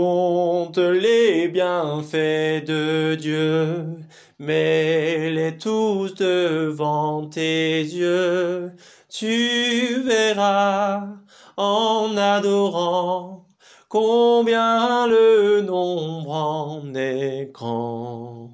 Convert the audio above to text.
Compte les bienfaits de Dieu, mets-les tous devant tes yeux. Tu verras en adorant combien le nombre en est grand.